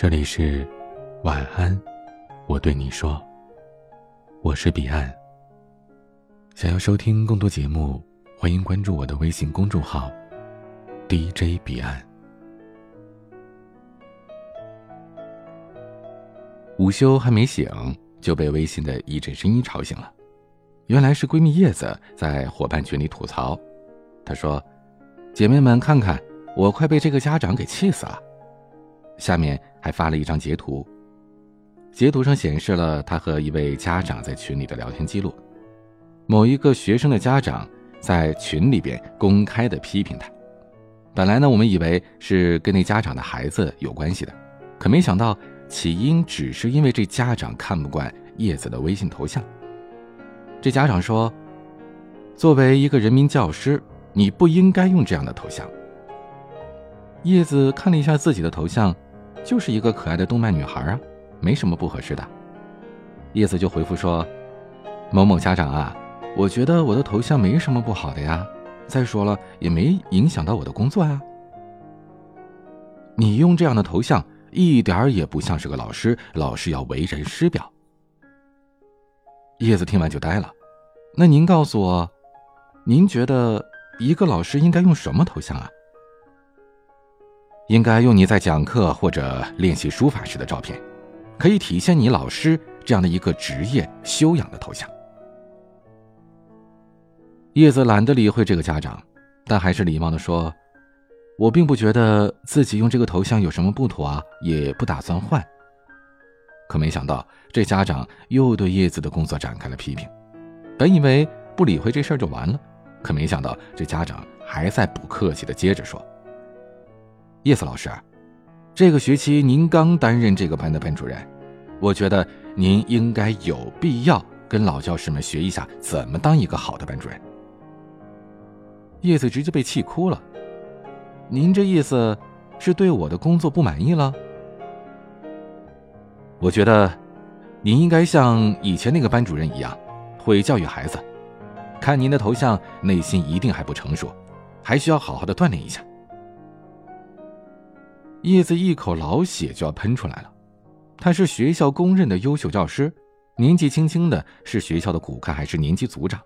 这里是晚安，我对你说，我是彼岸。想要收听更多节目，欢迎关注我的微信公众号 DJ 彼岸。午休还没醒，就被微信的一阵声音吵醒了。原来是闺蜜叶子在伙伴群里吐槽，她说：“姐妹们看看，我快被这个家长给气死了。”下面还发了一张截图，截图上显示了他和一位家长在群里的聊天记录。某一个学生的家长在群里边公开的批评他。本来呢，我们以为是跟那家长的孩子有关系的，可没想到起因只是因为这家长看不惯叶子的微信头像。这家长说：“作为一个人民教师，你不应该用这样的头像。”叶子看了一下自己的头像，就是一个可爱的动漫女孩啊，没什么不合适的。叶子就回复说：“某某家长啊，我觉得我的头像没什么不好的呀，再说了也没影响到我的工作呀。你用这样的头像一点也不像是个老师，老师要为人师表。”叶子听完就呆了，那您告诉我，您觉得一个老师应该用什么头像啊？应该用你在讲课或者练习书法时的照片，可以体现你老师这样的一个职业修养的头像。叶子懒得理会这个家长，但还是礼貌的说：“我并不觉得自己用这个头像有什么不妥啊，也不打算换。”可没想到，这家长又对叶子的工作展开了批评。本以为不理会这事儿就完了，可没想到这家长还在不客气的接着说：“叶子老师，这个学期您刚担任这个班的班主任，我觉得您应该有必要跟老教师们学一下怎么当一个好的班主任。”叶子直接被气哭了。您这意思是对我的工作不满意了？我觉得，您应该像以前那个班主任一样，会教育孩子。看您的头像，内心一定还不成熟，还需要好好的锻炼一下。叶子一口老血就要喷出来了。他是学校公认的优秀教师，年纪轻轻的是学校的骨干，还是年级组长。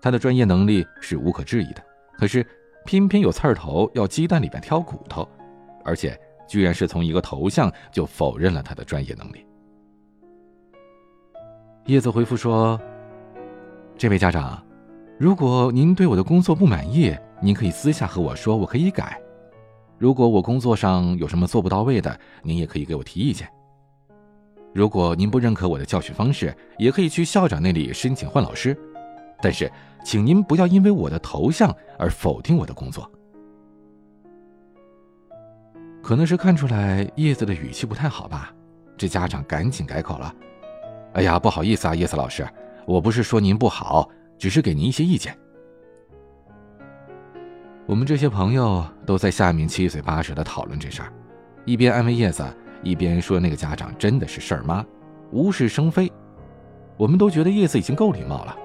他的专业能力是无可置疑的，可是偏偏有刺儿头要鸡蛋里边挑骨头，而且。居然是从一个头像就否认了他的专业能力。叶子回复说：“这位家长，如果您对我的工作不满意，您可以私下和我说，我可以改。如果我工作上有什么做不到位的，您也可以给我提意见。如果您不认可我的教学方式，也可以去校长那里申请换老师。但是，请您不要因为我的头像而否定我的工作。”可能是看出来叶子的语气不太好吧，这家长赶紧改口了：“哎呀，不好意思啊，叶子老师，我不是说您不好，只是给您一些意见。”我们这些朋友都在下面七嘴八舌的讨论这事儿，一边安慰叶子，一边说那个家长真的是事儿妈，无事生非。我们都觉得叶子已经够礼貌了，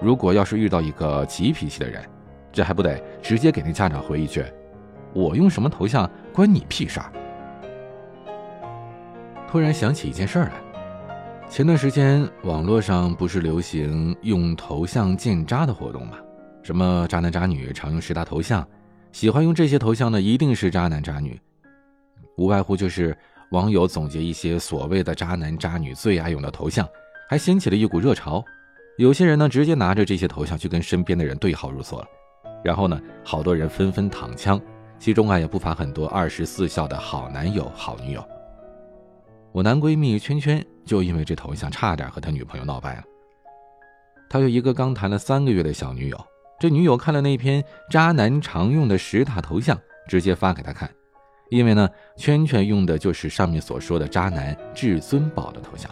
如果要是遇到一个急脾气的人，这还不得直接给那家长回一句：“我用什么头像？”关你屁事儿！突然想起一件事儿来，前段时间网络上不是流行用头像建渣的活动吗？什么渣男渣女常用十大头像，喜欢用这些头像的一定是渣男渣女，无外乎就是网友总结一些所谓的渣男渣女最爱用的头像，还掀起了一股热潮。有些人呢，直接拿着这些头像去跟身边的人对号入座了，然后呢，好多人纷纷躺枪。其中啊，也不乏很多二十四孝的好男友、好女友。我男闺蜜圈圈就因为这头像，差点和他女朋友闹掰了。他有一个刚谈了三个月的小女友，这女友看了那篇渣男常用的十大头像，直接发给他看，因为呢，圈圈用的就是上面所说的渣男至尊宝的头像。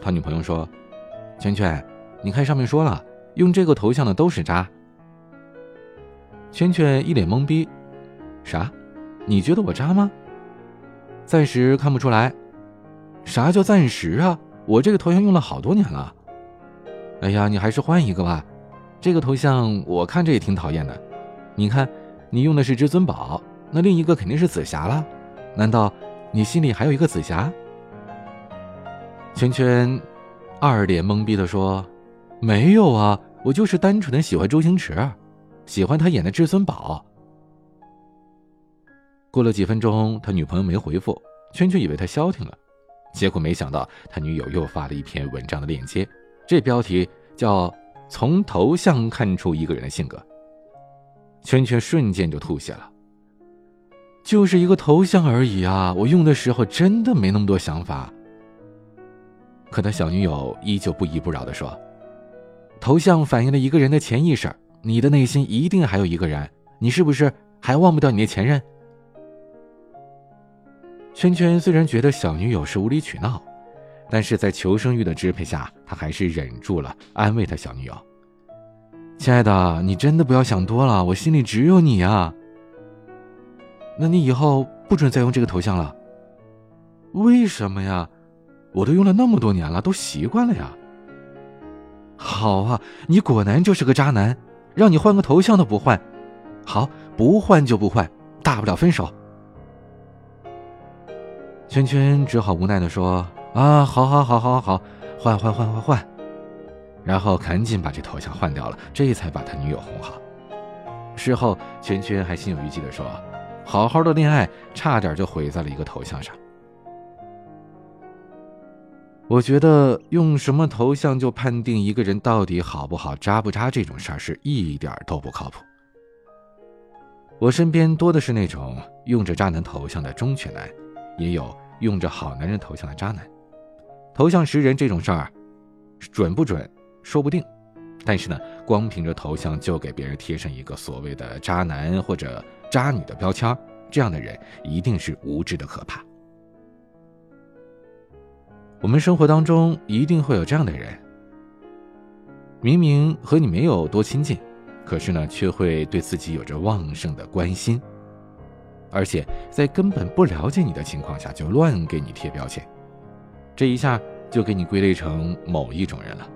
他女朋友说：“圈圈，你看上面说了，用这个头像的都是渣。”圈圈一脸懵逼。啥？你觉得我渣吗？暂时看不出来。啥叫暂时啊？我这个头像用了好多年了。哎呀，你还是换一个吧。这个头像我看着也挺讨厌的。你看，你用的是至尊宝，那另一个肯定是紫霞了。难道你心里还有一个紫霞？圈圈二脸懵逼的说：“没有啊，我就是单纯的喜欢周星驰，喜欢他演的至尊宝。”过了几分钟，他女朋友没回复，圈圈以为他消停了，结果没想到他女友又发了一篇文章的链接，这标题叫“从头像看出一个人的性格”。圈圈瞬间就吐血了。就是一个头像而已啊！我用的时候真的没那么多想法。可他小女友依旧不依不饶的说：“头像反映了一个人的潜意识，你的内心一定还有一个人，你是不是还忘不掉你的前任？”圈圈虽然觉得小女友是无理取闹，但是在求生欲的支配下，他还是忍住了，安慰他小女友：“亲爱的，你真的不要想多了，我心里只有你啊。”那你以后不准再用这个头像了。为什么呀？我都用了那么多年了，都习惯了呀。好啊，你果然就是个渣男，让你换个头像都不换。好，不换就不换，大不了分手。圈圈只好无奈的说：“啊，好好好好好，换换换换换。”然后赶紧把这头像换掉了，这才把他女友哄好。事后，圈圈还心有余悸的说。好好的恋爱，差点就毁在了一个头像上。我觉得用什么头像就判定一个人到底好不好、渣不渣这种事儿，是一点都不靠谱。我身边多的是那种用着渣男头像的忠犬男，也有用着好男人头像的渣男。头像识人这种事儿，准不准说不定。但是呢，光凭着头像就给别人贴上一个所谓的渣男或者。渣女的标签，这样的人一定是无知的可怕。我们生活当中一定会有这样的人，明明和你没有多亲近，可是呢，却会对自己有着旺盛的关心，而且在根本不了解你的情况下就乱给你贴标签，这一下就给你归类成某一种人了。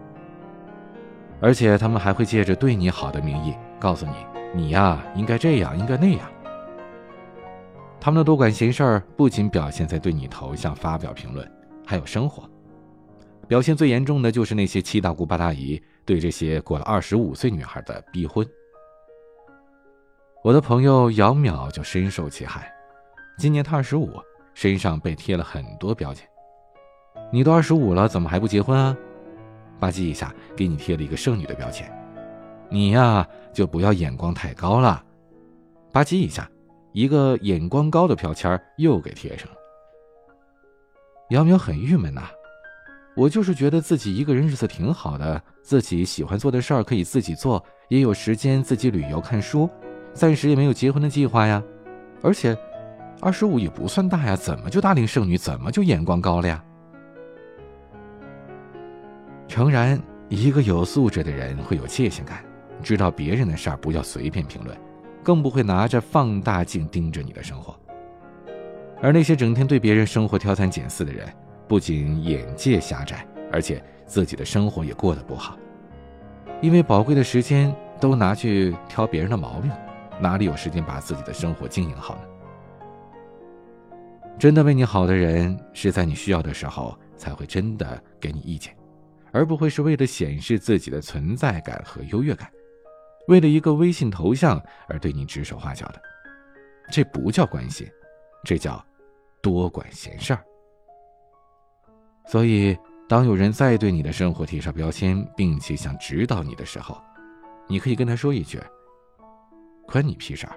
而且他们还会借着对你好的名义告诉你。你呀，应该这样，应该那样。他们的多管闲事儿不仅表现在对你头像发表评论，还有生活。表现最严重的就是那些七大姑八大姨对这些过了二十五岁女孩的逼婚。我的朋友姚淼就深受其害。今年她二十五，身上被贴了很多标签。你都二十五了，怎么还不结婚啊？吧唧一下给你贴了一个剩女的标签。你呀，就不要眼光太高了。吧唧一下，一个眼光高的标签又给贴上了。姚淼很郁闷呐，我就是觉得自己一个人日子挺好的，自己喜欢做的事儿可以自己做，也有时间自己旅游看书，暂时也没有结婚的计划呀。而且，二十五也不算大呀，怎么就大龄剩女，怎么就眼光高了呀？诚然，一个有素质的人会有界限感。知道别人的事儿不要随便评论，更不会拿着放大镜盯着你的生活。而那些整天对别人生活挑三拣四的人，不仅眼界狭窄，而且自己的生活也过得不好。因为宝贵的时间都拿去挑别人的毛病，哪里有时间把自己的生活经营好呢？真的为你好的人，是在你需要的时候才会真的给你意见，而不会是为了显示自己的存在感和优越感。为了一个微信头像而对你指手画脚的，这不叫关心，这叫多管闲事儿。所以，当有人再对你的生活贴上标签，并且想指导你的时候，你可以跟他说一句：“关你屁事儿。”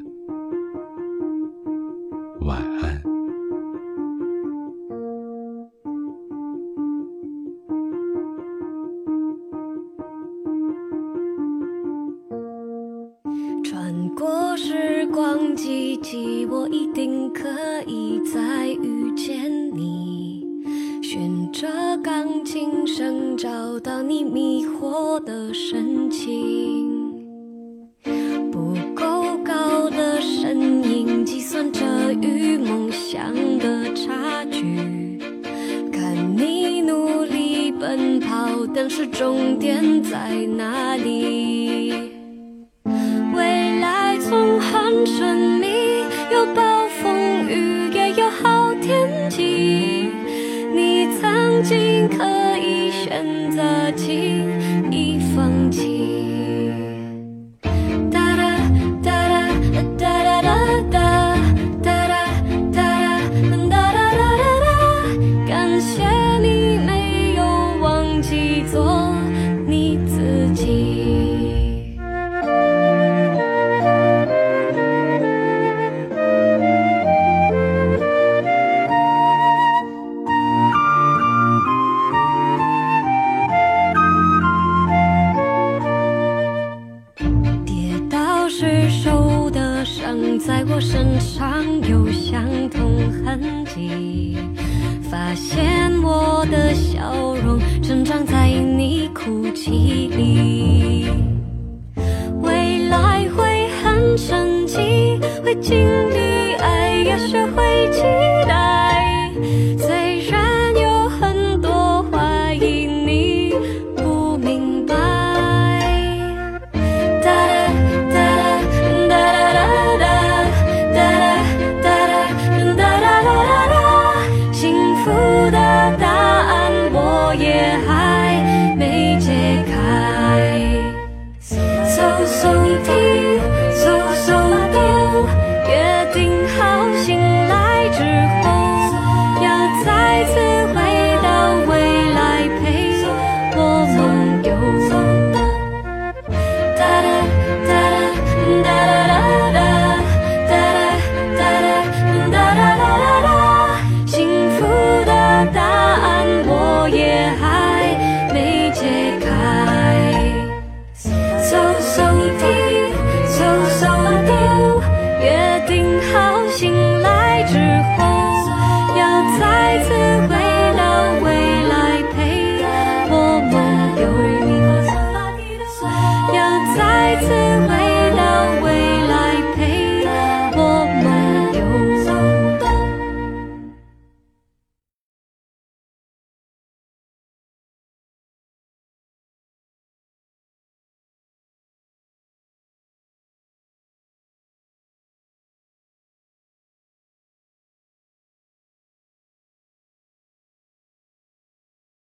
晚安。穿过时光机器，我一定可以再遇见你。循着钢琴声，找到你迷惑的神情。是终点在哪里？未来总很神秘，有暴风雨，也有好天气。你曾经可以选择轻易放弃。经历，爱要学会经。